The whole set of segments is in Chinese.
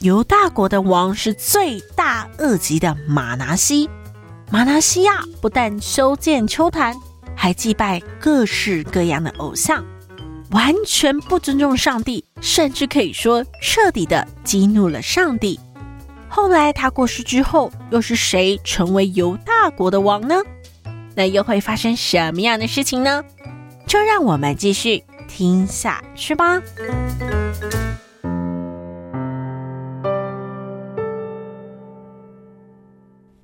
犹大国的王是罪大恶极的玛拿西。玛拿西亚不但修建丘坛，还祭拜各式各样的偶像，完全不尊重上帝，甚至可以说彻底的激怒了上帝。后来他过世之后，又是谁成为犹大国的王呢？那又会发生什么样的事情呢？就让我们继续听下去吧。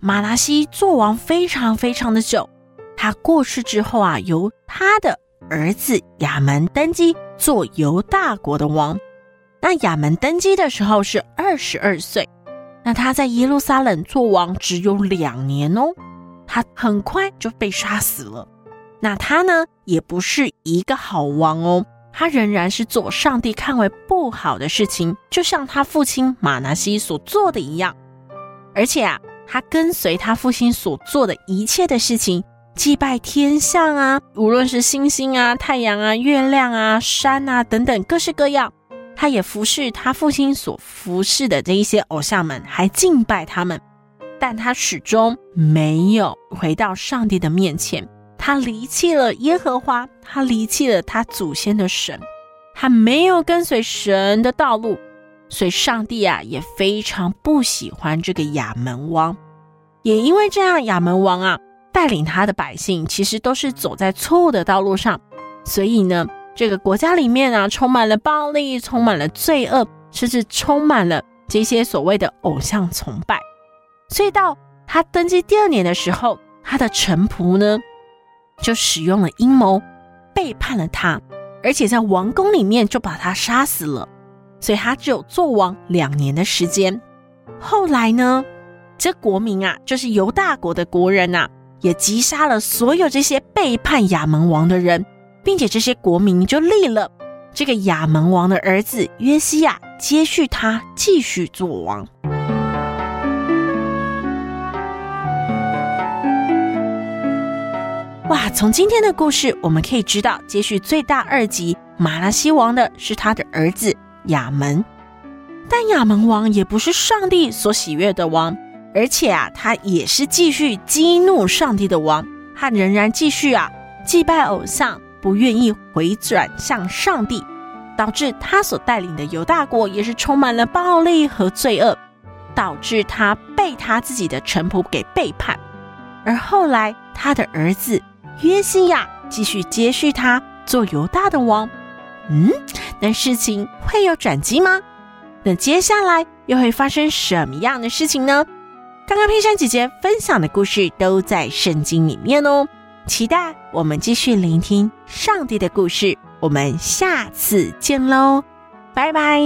马拿西做王非常非常的久，他过世之后啊，由他的儿子亚门登基做犹大国的王。那亚门登基的时候是二十二岁，那他在耶路撒冷做王只有两年哦，他很快就被杀死了。那他呢，也不是一个好王哦，他仍然是做上帝看为不好的事情，就像他父亲马拿西所做的一样，而且啊。他跟随他父亲所做的一切的事情，祭拜天象啊，无论是星星啊、太阳啊、月亮啊、山啊等等各式各样，他也服侍他父亲所服侍的这一些偶像们，还敬拜他们。但他始终没有回到上帝的面前，他离弃了耶和华，他离弃了他祖先的神，他没有跟随神的道路。所以，上帝啊也非常不喜欢这个亚门王，也因为这样，亚门王啊带领他的百姓其实都是走在错误的道路上，所以呢，这个国家里面啊充满了暴力，充满了罪恶，甚至充满了这些所谓的偶像崇拜。所以到他登基第二年的时候，他的臣仆呢就使用了阴谋，背叛了他，而且在王宫里面就把他杀死了。所以他只有做王两年的时间。后来呢，这国民啊，就是犹大国的国人呐，也击杀了所有这些背叛亚门王的人，并且这些国民就立了这个亚门王的儿子约西亚接续他继续做王。哇，从今天的故事我们可以知道，接续最大二级玛拿西王的是他的儿子。亚门，但亚门王也不是上帝所喜悦的王，而且啊，他也是继续激怒上帝的王，他仍然继续啊祭拜偶像，不愿意回转向上帝，导致他所带领的犹大国也是充满了暴力和罪恶，导致他被他自己的臣仆给背叛，而后来他的儿子约西亚继续接续他做犹大的王。嗯，那事情会有转机吗？那接下来又会发生什么样的事情呢？刚刚佩珊姐姐分享的故事都在圣经里面哦，期待我们继续聆听上帝的故事。我们下次见喽，拜拜。